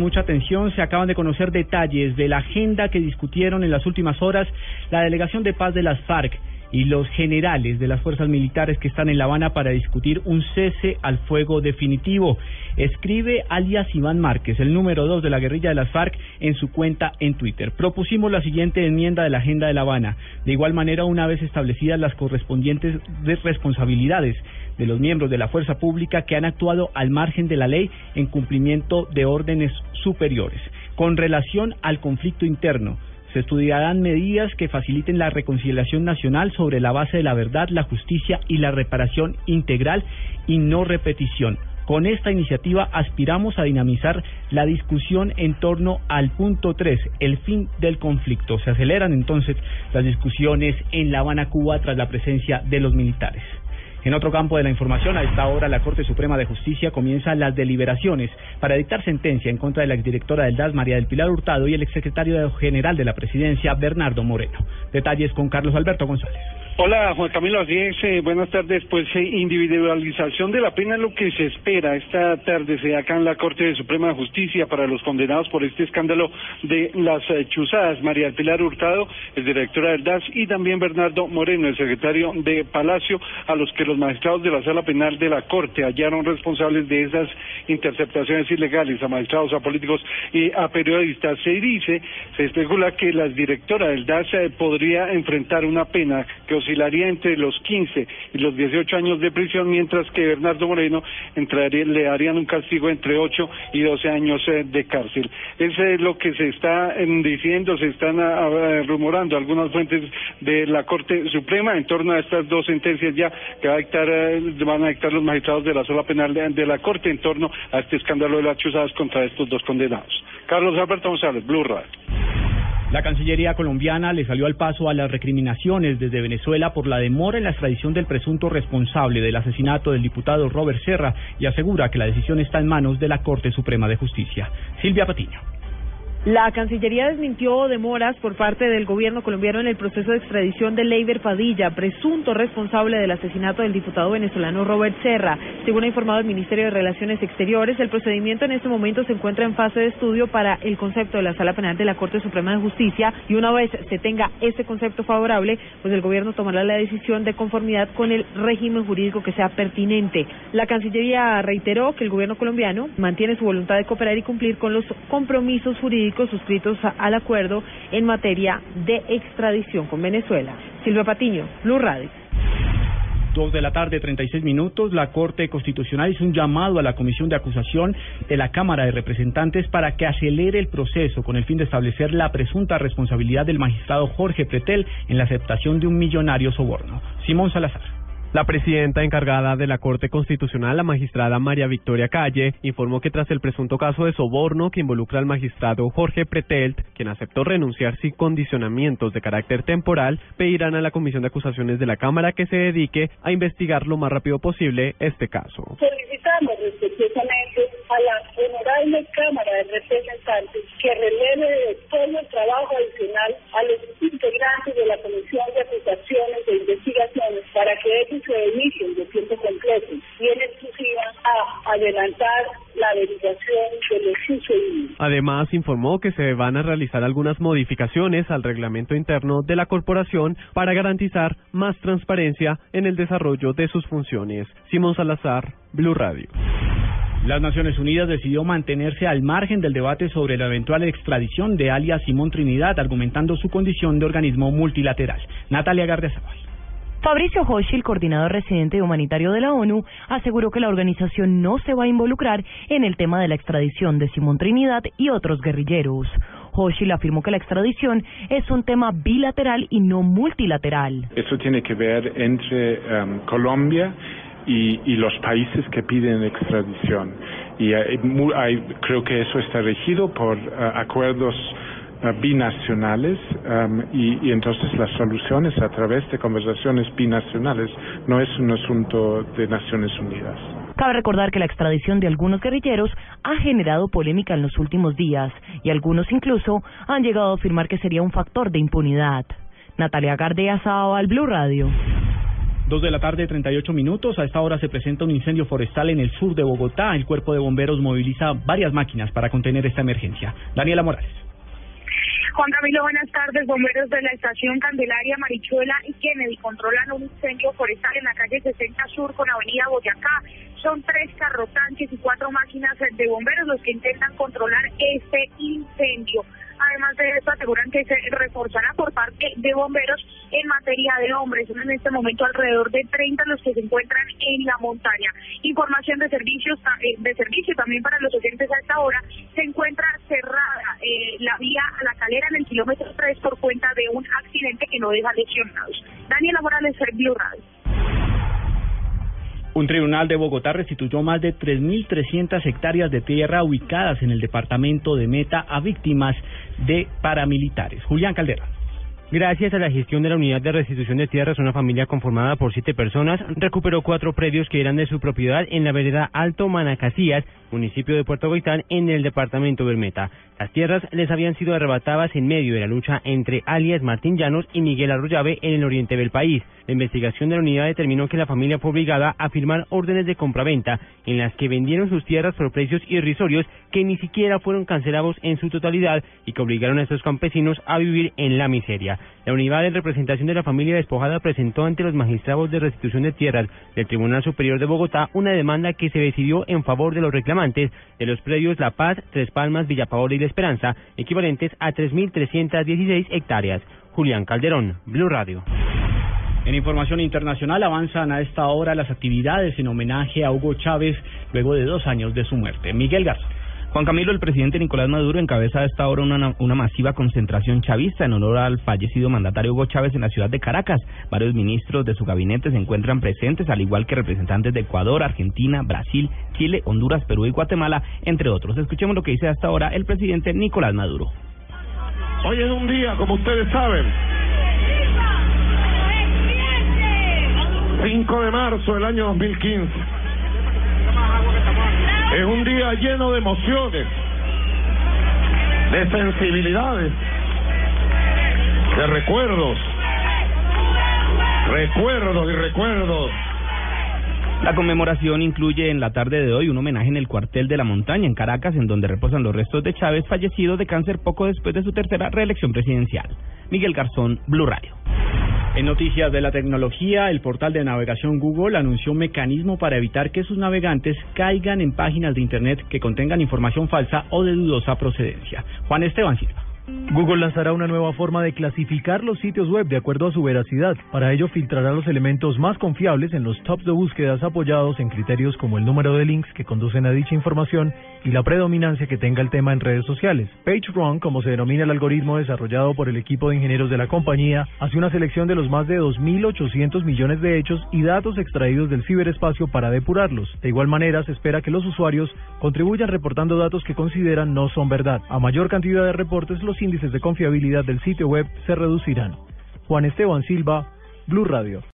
Mucha atención, se acaban de conocer detalles de la agenda que discutieron en las últimas horas la delegación de paz de las FARC y los generales de las fuerzas militares que están en La Habana para discutir un cese al fuego definitivo. Escribe alias Iván Márquez, el número dos de la guerrilla de las FARC, en su cuenta en Twitter. Propusimos la siguiente enmienda de la agenda de La Habana. De igual manera, una vez establecidas las correspondientes responsabilidades de los miembros de la fuerza pública que han actuado al margen de la ley en cumplimiento de órdenes superiores. Con relación al conflicto interno, se estudiarán medidas que faciliten la reconciliación nacional sobre la base de la verdad, la justicia y la reparación integral y no repetición. Con esta iniciativa aspiramos a dinamizar la discusión en torno al punto 3, el fin del conflicto. Se aceleran entonces las discusiones en La Habana, Cuba, tras la presencia de los militares. En otro campo de la información, a esta hora la Corte Suprema de Justicia comienza las deliberaciones para dictar sentencia en contra de la exdirectora del DAS, María del Pilar Hurtado, y el exsecretario general de la Presidencia, Bernardo Moreno. Detalles con Carlos Alberto González. Hola Juan Camilo, así es, eh, buenas tardes. Pues eh, individualización de la pena es lo que se espera esta tarde se acá en la Corte Suprema de Justicia para los condenados por este escándalo de las eh, chuzadas. María Pilar Hurtado, el directora del DAS, y también Bernardo Moreno, el secretario de Palacio, a los que los magistrados de la Sala Penal de la Corte hallaron responsables de esas interceptaciones ilegales a magistrados, a políticos y a periodistas. Se dice, se especula que la directora del DAS podría enfrentar una pena que oscilaría entre los 15 y los 18 años de prisión, mientras que Bernardo Moreno le darían un castigo entre 8 y 12 años eh, de cárcel. Eso es lo que se está em, diciendo, se están ah, ah, rumorando algunas fuentes de la Corte Suprema en torno a estas dos sentencias ya que va a dictar, eh, van a dictar los magistrados de la sola penal de, la Corte en torno a este escándalo de las chuzadas contra estos dos condenados. Carlos Alberto González, Blue Radio. La Cancillería colombiana le salió al paso a las recriminaciones desde Venezuela por la demora en la extradición del presunto responsable del asesinato del diputado Robert Serra y asegura que la decisión está en manos de la Corte Suprema de Justicia. Silvia Patiño. La Cancillería desmintió demoras por parte del gobierno colombiano en el proceso de extradición de Leiber Padilla, presunto responsable del asesinato del diputado venezolano Robert Serra. Según ha informado el Ministerio de Relaciones Exteriores, el procedimiento en este momento se encuentra en fase de estudio para el concepto de la Sala Penal de la Corte Suprema de Justicia y una vez se tenga ese concepto favorable, pues el gobierno tomará la decisión de conformidad con el régimen jurídico que sea pertinente. La Cancillería reiteró que el gobierno colombiano mantiene su voluntad de cooperar y cumplir con los compromisos jurídicos suscritos al acuerdo en materia de extradición con Venezuela. Silvia Patiño, Blue Radio. Dos de la tarde, 36 minutos, la Corte Constitucional hizo un llamado a la Comisión de Acusación de la Cámara de Representantes para que acelere el proceso con el fin de establecer la presunta responsabilidad del magistrado Jorge Pretel en la aceptación de un millonario soborno. Simón Salazar. La presidenta encargada de la Corte Constitucional, la magistrada María Victoria Calle, informó que tras el presunto caso de soborno que involucra al magistrado Jorge Pretelt, quien aceptó renunciar sin condicionamientos de carácter temporal, pedirán a la Comisión de Acusaciones de la Cámara que se dedique a investigar lo más rápido posible este caso. Solicitamos respetuosamente a la honorable Cámara de Representantes que releve de todo el trabajo adicional a los integrantes de la Comisión de Acusaciones e Investigaciones para que ellos se de tiempo completo y en exclusiva a adelantar la averiguación de lo sucedido. Además, informó que se van a realizar algunas modificaciones al reglamento interno de la corporación para garantizar más transparencia en el desarrollo de sus funciones. Simón Salazar, Blue Radio. Las Naciones Unidas decidió mantenerse al margen del debate sobre la eventual extradición de alias Simón Trinidad, argumentando su condición de organismo multilateral. Natalia Gardiazabal. Fabricio Hoshi, el coordinador residente humanitario de la ONU, aseguró que la organización no se va a involucrar en el tema de la extradición de Simón Trinidad y otros guerrilleros. Hoshi afirmó que la extradición es un tema bilateral y no multilateral. Eso tiene que ver entre um, Colombia y, los países que piden extradición. Y creo que eso está regido por uh, acuerdos eh, binacionales um, y, y, entonces las soluciones a través de conversaciones binacionales no es un asunto de Naciones Unidas. Cabe recordar que la extradición de algunos guerrilleros ha generado polémica en los últimos días y algunos incluso han llegado a afirmar que sería un factor de impunidad. Natalia Gardea, al Blue Radio. Dos de la tarde, 38 minutos. A esta hora se presenta un incendio forestal en el sur de Bogotá. El cuerpo de bomberos moviliza varias máquinas para contener esta emergencia. Daniela Morales. Juan Camilo, buenas tardes. Bomberos de la estación Candelaria, Marichuela y Kennedy controlan un incendio forestal en la calle 60 Sur con Avenida Boyacá. Son tres carrotanques y cuatro máquinas de bomberos los que intentan controlar este incendio. Además de esto, aseguran que se reforzará por parte de bomberos en materia de hombres. Son en este momento alrededor de 30 los que se encuentran en la montaña. Información de servicios eh, de servicio también para los oyentes a esta hora. Se encuentra eh, la vía a la calera en el kilómetro 3 por cuenta de un accidente que no deja lesionados. Daniela Morales, Blue Radio. Un tribunal de Bogotá restituyó más de 3.300 hectáreas de tierra ubicadas en el departamento de Meta a víctimas de paramilitares. Julián Caldera. Gracias a la gestión de la unidad de restitución de tierras, una familia conformada por siete personas recuperó cuatro predios que eran de su propiedad en la vereda Alto Manacasías, municipio de Puerto Gaitán, en el departamento del Meta. Las tierras les habían sido arrebatadas en medio de la lucha entre alias Martín Llanos y Miguel Arroyave en el oriente del país. La investigación de la unidad determinó que la familia fue obligada a firmar órdenes de compraventa en las que vendieron sus tierras por precios irrisorios que ni siquiera fueron cancelados en su totalidad y que obligaron a estos campesinos a vivir en la miseria. La unidad de representación de la familia despojada presentó ante los magistrados de restitución de tierras del Tribunal Superior de Bogotá una demanda que se decidió en favor de los reclamantes de los predios La Paz, Tres Palmas, Villa Paola y La Esperanza, equivalentes a 3.316 hectáreas. Julián Calderón, Blue Radio. En información internacional avanzan a esta hora las actividades en homenaje a Hugo Chávez luego de dos años de su muerte. Miguel Garza. Juan Camilo, el presidente Nicolás Maduro encabeza a esta hora una, una, masiva concentración chavista en honor al fallecido mandatario Hugo Chávez en la ciudad de Caracas. Varios ministros de su gabinete se encuentran presentes, al igual que representantes de Ecuador, Argentina, Brasil, Chile, Honduras, Perú y Guatemala, entre otros. Escuchemos lo que dice hasta ahora el presidente Nicolás Maduro. Hoy es un día, como ustedes saben, 5 de marzo del año 2015 es un día lleno de emociones, de sensibilidades, de recuerdos, recuerdos y recuerdos. La conmemoración incluye en la tarde de hoy un homenaje en el cuartel de la montaña en Caracas, en donde reposan los restos de Chávez, fallecido de cáncer poco después de su tercera reelección presidencial. Miguel Garzón, Blue Radio. En noticias de la tecnología, el portal de navegación Google anunció un mecanismo para evitar que sus navegantes caigan en páginas de Internet que contengan información falsa o de dudosa procedencia. Juan Esteban Silva. Google lanzará una nueva forma de clasificar los sitios web de acuerdo a su veracidad. Para ello filtrará los elementos más confiables en los tops de búsquedas apoyados en criterios como el número de links que conducen a dicha información y la predominancia que tenga el tema en redes sociales. PageRun, como se denomina el algoritmo desarrollado por el equipo de ingenieros de la compañía, hace una selección de los más de 2.800 millones de hechos y datos extraídos del ciberespacio para depurarlos. De igual manera, se espera que los usuarios contribuyan reportando datos que consideran no son verdad. A mayor cantidad de reportes, los índices de confiabilidad del sitio web se reducirán. Juan Esteban Silva, Blue Radio.